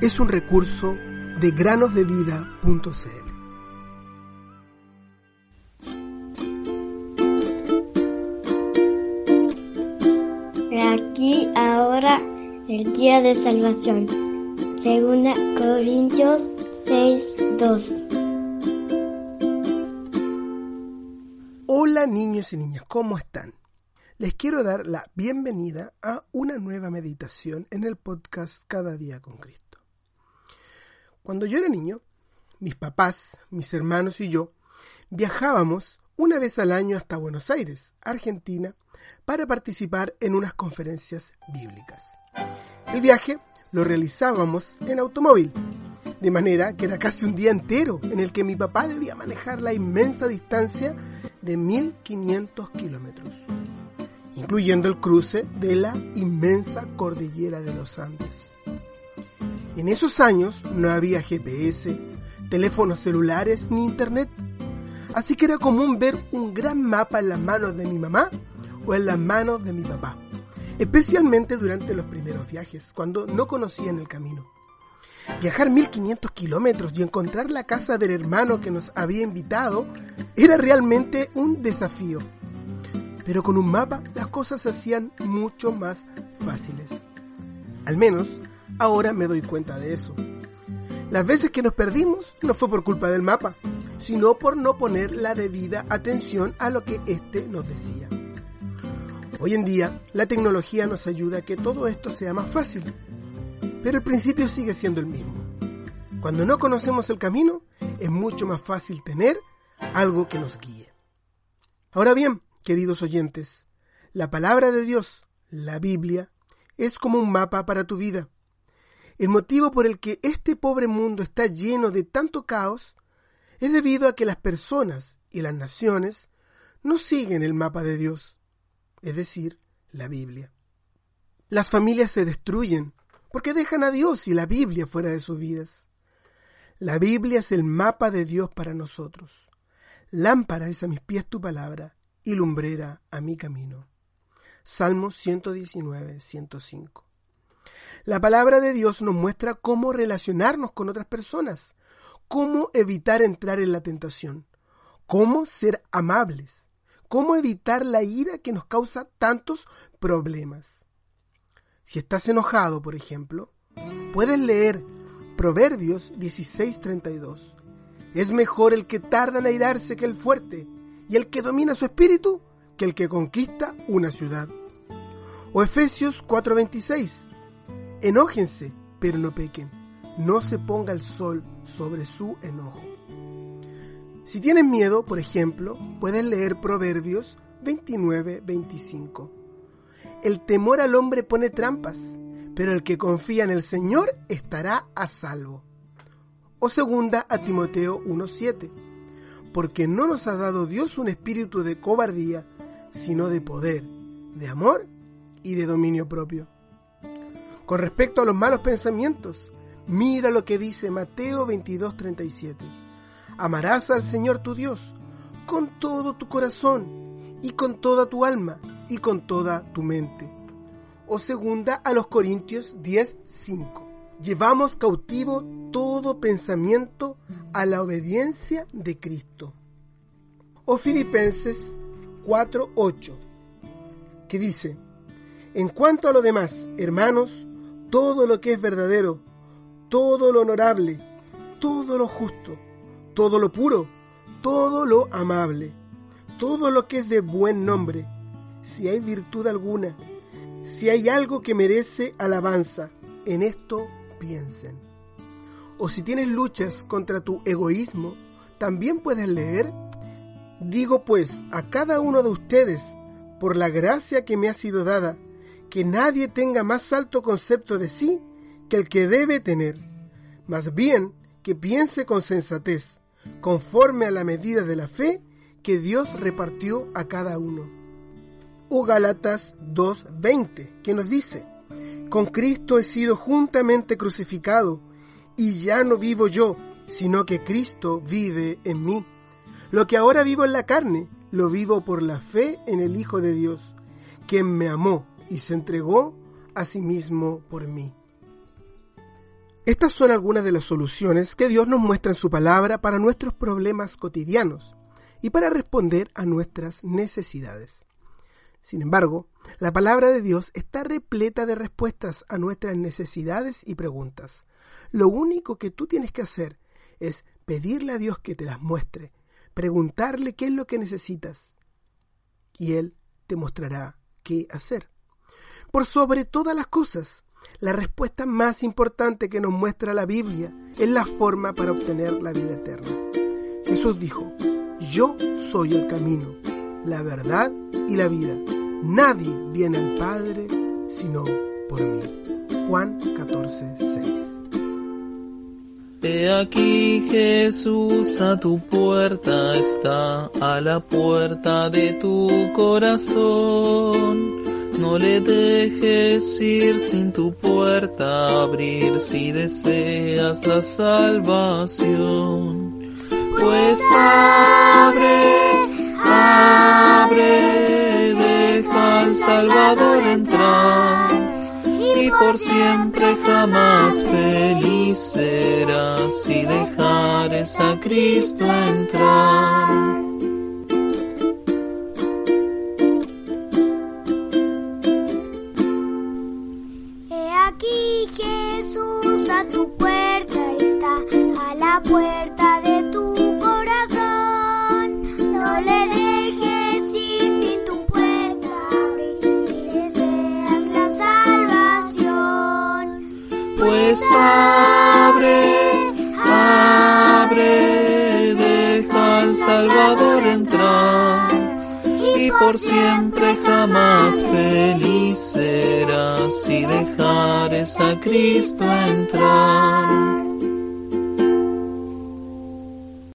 es un recurso de granosdevida.cl. Aquí ahora el día de salvación. Segunda Corintios 6, 2. Hola niños y niñas, ¿cómo están? Les quiero dar la bienvenida a una nueva meditación en el podcast Cada día con Cristo. Cuando yo era niño, mis papás, mis hermanos y yo viajábamos una vez al año hasta Buenos Aires, Argentina, para participar en unas conferencias bíblicas. El viaje lo realizábamos en automóvil, de manera que era casi un día entero en el que mi papá debía manejar la inmensa distancia de 1500 kilómetros, incluyendo el cruce de la inmensa cordillera de los Andes. En esos años no había GPS, teléfonos celulares ni internet, así que era común ver un gran mapa en las manos de mi mamá o en las manos de mi papá, especialmente durante los primeros viajes, cuando no conocían el camino. Viajar 1500 kilómetros y encontrar la casa del hermano que nos había invitado era realmente un desafío. Pero con un mapa las cosas se hacían mucho más fáciles. Al menos ahora me doy cuenta de eso. Las veces que nos perdimos no fue por culpa del mapa, sino por no poner la debida atención a lo que éste nos decía. Hoy en día la tecnología nos ayuda a que todo esto sea más fácil, pero el principio sigue siendo el mismo. Cuando no conocemos el camino, es mucho más fácil tener algo que nos guíe. Ahora bien, queridos oyentes, la palabra de Dios, la Biblia, es como un mapa para tu vida. El motivo por el que este pobre mundo está lleno de tanto caos es debido a que las personas y las naciones no siguen el mapa de Dios, es decir, la Biblia. Las familias se destruyen porque dejan a Dios y la Biblia fuera de sus vidas. La Biblia es el mapa de Dios para nosotros. Lámpara es a mis pies tu palabra y lumbrera a mi camino. Salmos 119, 105. La palabra de Dios nos muestra cómo relacionarnos con otras personas, cómo evitar entrar en la tentación, cómo ser amables, cómo evitar la ira que nos causa tantos problemas. Si estás enojado, por ejemplo, puedes leer Proverbios 16:32. Es mejor el que tarda en airarse que el fuerte, y el que domina su espíritu que el que conquista una ciudad. O Efesios 4:26. Enójense, pero no pequen. No se ponga el sol sobre su enojo. Si tienes miedo, por ejemplo, puedes leer Proverbios 29:25. El temor al hombre pone trampas, pero el que confía en el Señor estará a salvo. O segunda a Timoteo 1:7. Porque no nos ha dado Dios un espíritu de cobardía, sino de poder, de amor y de dominio propio. Con respecto a los malos pensamientos, mira lo que dice Mateo 22:37. Amarás al Señor tu Dios con todo tu corazón y con toda tu alma y con toda tu mente. O segunda a los Corintios 10:5. Llevamos cautivo todo pensamiento a la obediencia de Cristo. O Filipenses 4:8, que dice, en cuanto a lo demás, hermanos, todo lo que es verdadero, todo lo honorable, todo lo justo, todo lo puro, todo lo amable, todo lo que es de buen nombre, si hay virtud alguna, si hay algo que merece alabanza, en esto piensen. O si tienes luchas contra tu egoísmo, también puedes leer, digo pues a cada uno de ustedes, por la gracia que me ha sido dada, que nadie tenga más alto concepto de sí que el que debe tener, Más bien que piense con sensatez, conforme a la medida de la fe que Dios repartió a cada uno. O Galatas 2:20, que nos dice, con Cristo he sido juntamente crucificado, y ya no vivo yo, sino que Cristo vive en mí. Lo que ahora vivo en la carne, lo vivo por la fe en el Hijo de Dios, quien me amó y se entregó a sí mismo por mí. Estas son algunas de las soluciones que Dios nos muestra en su palabra para nuestros problemas cotidianos y para responder a nuestras necesidades. Sin embargo, la palabra de Dios está repleta de respuestas a nuestras necesidades y preguntas. Lo único que tú tienes que hacer es pedirle a Dios que te las muestre, preguntarle qué es lo que necesitas y Él te mostrará qué hacer. Por sobre todas las cosas, la respuesta más importante que nos muestra la Biblia es la forma para obtener la vida eterna. Jesús dijo, yo soy el camino, la verdad y la vida. Nadie viene al Padre sino por mí. Juan 14, 6. He aquí Jesús a tu puerta está, a la puerta de tu corazón. No le dejes ir sin tu puerta abrir si deseas la salvación. Pues abre, abre, deja al Salvador entrar y por siempre jamás feliz serás si dejares a Cristo entrar. Salvador entrar y por siempre jamás feliz serás si dejares a Cristo entrar.